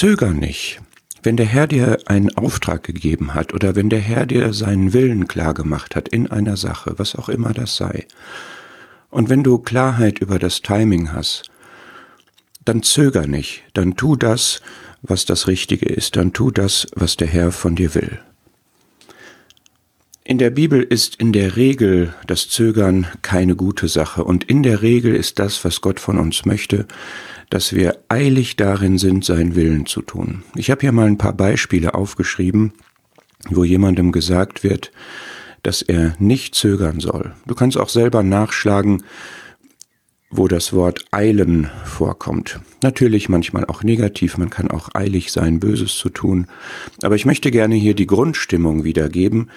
zöger nicht. Wenn der Herr dir einen Auftrag gegeben hat oder wenn der Herr dir seinen Willen klar gemacht hat in einer Sache, was auch immer das sei, und wenn du Klarheit über das Timing hast, dann zöger nicht, dann tu das, was das Richtige ist, dann tu das, was der Herr von dir will. In der Bibel ist in der Regel das Zögern keine gute Sache und in der Regel ist das, was Gott von uns möchte, dass wir eilig darin sind, seinen Willen zu tun. Ich habe hier mal ein paar Beispiele aufgeschrieben, wo jemandem gesagt wird, dass er nicht zögern soll. Du kannst auch selber nachschlagen, wo das Wort eilen vorkommt. Natürlich manchmal auch negativ, man kann auch eilig sein, Böses zu tun. Aber ich möchte gerne hier die Grundstimmung wiedergeben,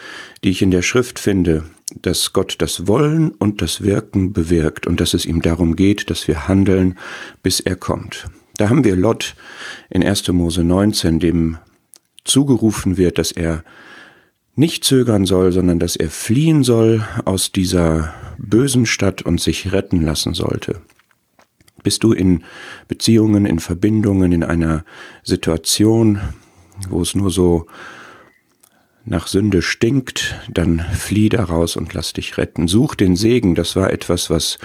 die ich in der Schrift finde, dass Gott das Wollen und das Wirken bewirkt und dass es ihm darum geht, dass wir handeln, bis er kommt. Da haben wir Lot in 1. Mose 19, dem zugerufen wird, dass er nicht zögern soll, sondern dass er fliehen soll aus dieser bösen Stadt und sich retten lassen sollte. Bist du in Beziehungen, in Verbindungen, in einer Situation, wo es nur so nach Sünde stinkt, dann flieh daraus und lass dich retten. Such den Segen, das war etwas, was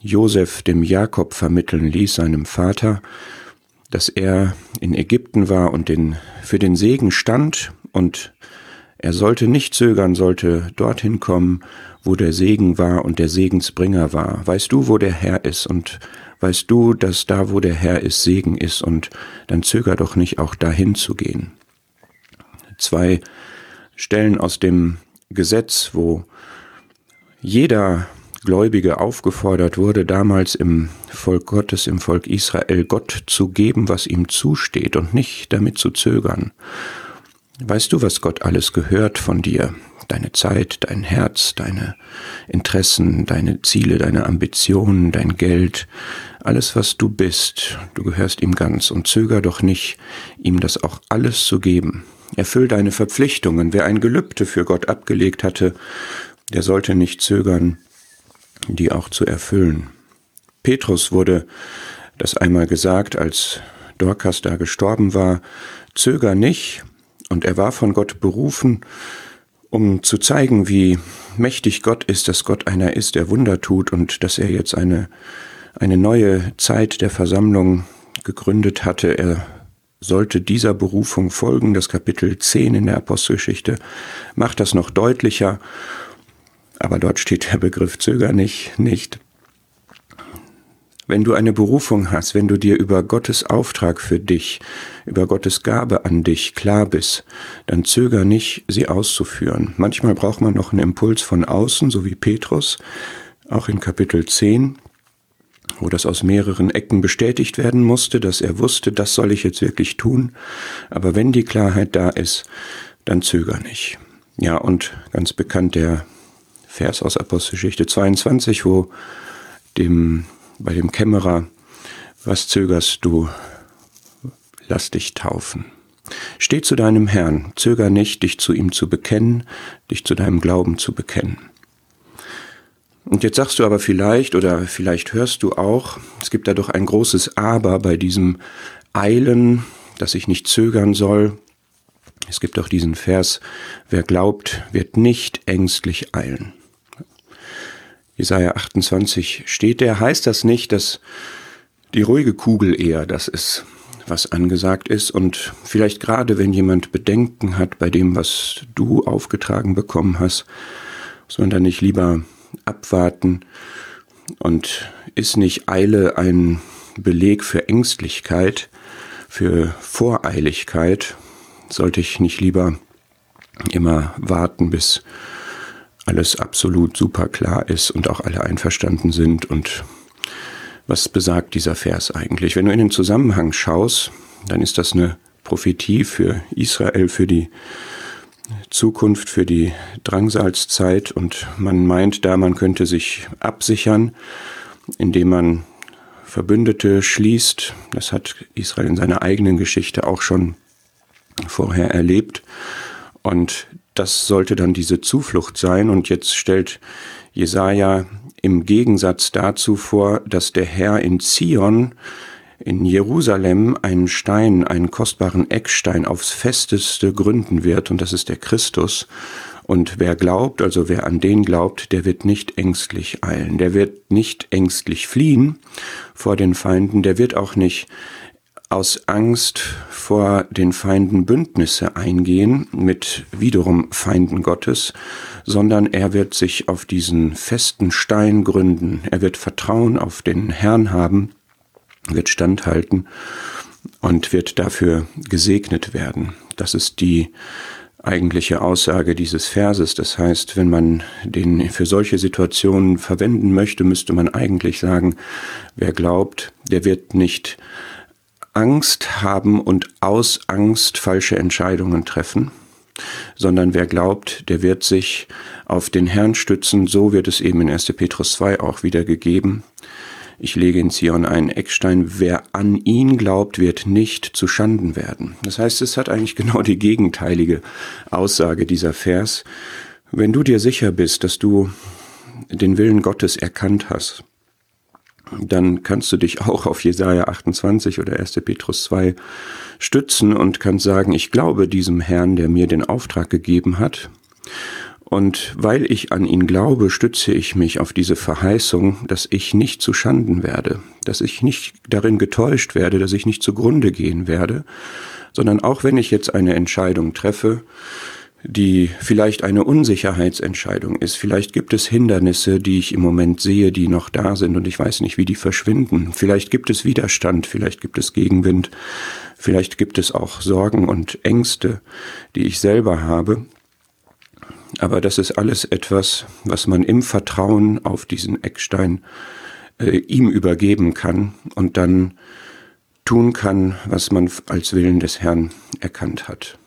Josef dem Jakob vermitteln ließ, seinem Vater, dass er in Ägypten war und den, für den Segen stand und er sollte nicht zögern, sollte dorthin kommen, wo der Segen war und der Segensbringer war. Weißt du, wo der Herr ist und weißt du, dass da, wo der Herr ist, Segen ist und dann zöger doch nicht auch dahin zu gehen. Zwei Stellen aus dem Gesetz, wo jeder Gläubige aufgefordert wurde, damals im Volk Gottes, im Volk Israel, Gott zu geben, was ihm zusteht und nicht damit zu zögern. Weißt du, was Gott alles gehört von dir? Deine Zeit, dein Herz, deine Interessen, deine Ziele, deine Ambitionen, dein Geld, alles, was du bist, du gehörst ihm ganz und zöger doch nicht, ihm das auch alles zu geben. Erfüll deine Verpflichtungen. Wer ein Gelübde für Gott abgelegt hatte, der sollte nicht zögern, die auch zu erfüllen. Petrus wurde das einmal gesagt, als Dorcas da gestorben war, zöger nicht, und er war von Gott berufen, um zu zeigen, wie mächtig Gott ist, dass Gott einer ist, der Wunder tut und dass er jetzt eine, eine neue Zeit der Versammlung gegründet hatte. Er sollte dieser Berufung folgen. Das Kapitel 10 in der Apostelgeschichte macht das noch deutlicher. Aber dort steht der Begriff Zöger nicht, nicht. Wenn du eine Berufung hast, wenn du dir über Gottes Auftrag für dich, über Gottes Gabe an dich klar bist, dann zöger nicht, sie auszuführen. Manchmal braucht man noch einen Impuls von außen, so wie Petrus, auch in Kapitel 10, wo das aus mehreren Ecken bestätigt werden musste, dass er wusste, das soll ich jetzt wirklich tun. Aber wenn die Klarheit da ist, dann zöger nicht. Ja, und ganz bekannt der Vers aus Apostelgeschichte 22, wo dem bei dem Kämmerer, was zögerst du? Lass dich taufen. Steh zu deinem Herrn, zöger nicht, dich zu ihm zu bekennen, dich zu deinem Glauben zu bekennen. Und jetzt sagst du aber vielleicht, oder vielleicht hörst du auch, es gibt da doch ein großes Aber bei diesem Eilen, dass ich nicht zögern soll. Es gibt doch diesen Vers, wer glaubt, wird nicht ängstlich eilen. Jesaja 28 steht der, heißt das nicht, dass die ruhige Kugel eher das ist, was angesagt ist? Und vielleicht gerade wenn jemand Bedenken hat bei dem, was du aufgetragen bekommen hast, da nicht lieber abwarten? Und ist nicht Eile ein Beleg für Ängstlichkeit, für Voreiligkeit, sollte ich nicht lieber immer warten, bis alles absolut super klar ist und auch alle einverstanden sind. Und was besagt dieser Vers eigentlich? Wenn du in den Zusammenhang schaust, dann ist das eine Prophetie für Israel, für die Zukunft, für die Drangsalzzeit. Und man meint da, man könnte sich absichern, indem man Verbündete schließt. Das hat Israel in seiner eigenen Geschichte auch schon vorher erlebt. Und das sollte dann diese Zuflucht sein. Und jetzt stellt Jesaja im Gegensatz dazu vor, dass der Herr in Zion in Jerusalem einen Stein, einen kostbaren Eckstein aufs festeste gründen wird, und das ist der Christus. Und wer glaubt, also wer an den glaubt, der wird nicht ängstlich eilen, der wird nicht ängstlich fliehen vor den Feinden, der wird auch nicht aus Angst vor den Feinden Bündnisse eingehen mit wiederum Feinden Gottes, sondern er wird sich auf diesen festen Stein gründen, er wird Vertrauen auf den Herrn haben, wird standhalten und wird dafür gesegnet werden. Das ist die eigentliche Aussage dieses Verses. Das heißt, wenn man den für solche Situationen verwenden möchte, müsste man eigentlich sagen, wer glaubt, der wird nicht Angst haben und aus Angst falsche Entscheidungen treffen, sondern wer glaubt, der wird sich auf den Herrn stützen, so wird es eben in 1. Petrus 2 auch wieder gegeben. Ich lege in Zion einen Eckstein, wer an ihn glaubt, wird nicht zu Schanden werden. Das heißt, es hat eigentlich genau die gegenteilige Aussage dieser Vers. Wenn du dir sicher bist, dass du den Willen Gottes erkannt hast, dann kannst du dich auch auf Jesaja 28 oder 1. Petrus 2 stützen und kannst sagen, ich glaube diesem Herrn, der mir den Auftrag gegeben hat. Und weil ich an ihn glaube, stütze ich mich auf diese Verheißung, dass ich nicht zu Schanden werde, dass ich nicht darin getäuscht werde, dass ich nicht zugrunde gehen werde, sondern auch wenn ich jetzt eine Entscheidung treffe, die vielleicht eine Unsicherheitsentscheidung ist. Vielleicht gibt es Hindernisse, die ich im Moment sehe, die noch da sind und ich weiß nicht, wie die verschwinden. Vielleicht gibt es Widerstand, vielleicht gibt es Gegenwind, vielleicht gibt es auch Sorgen und Ängste, die ich selber habe. Aber das ist alles etwas, was man im Vertrauen auf diesen Eckstein äh, ihm übergeben kann und dann tun kann, was man als Willen des Herrn erkannt hat.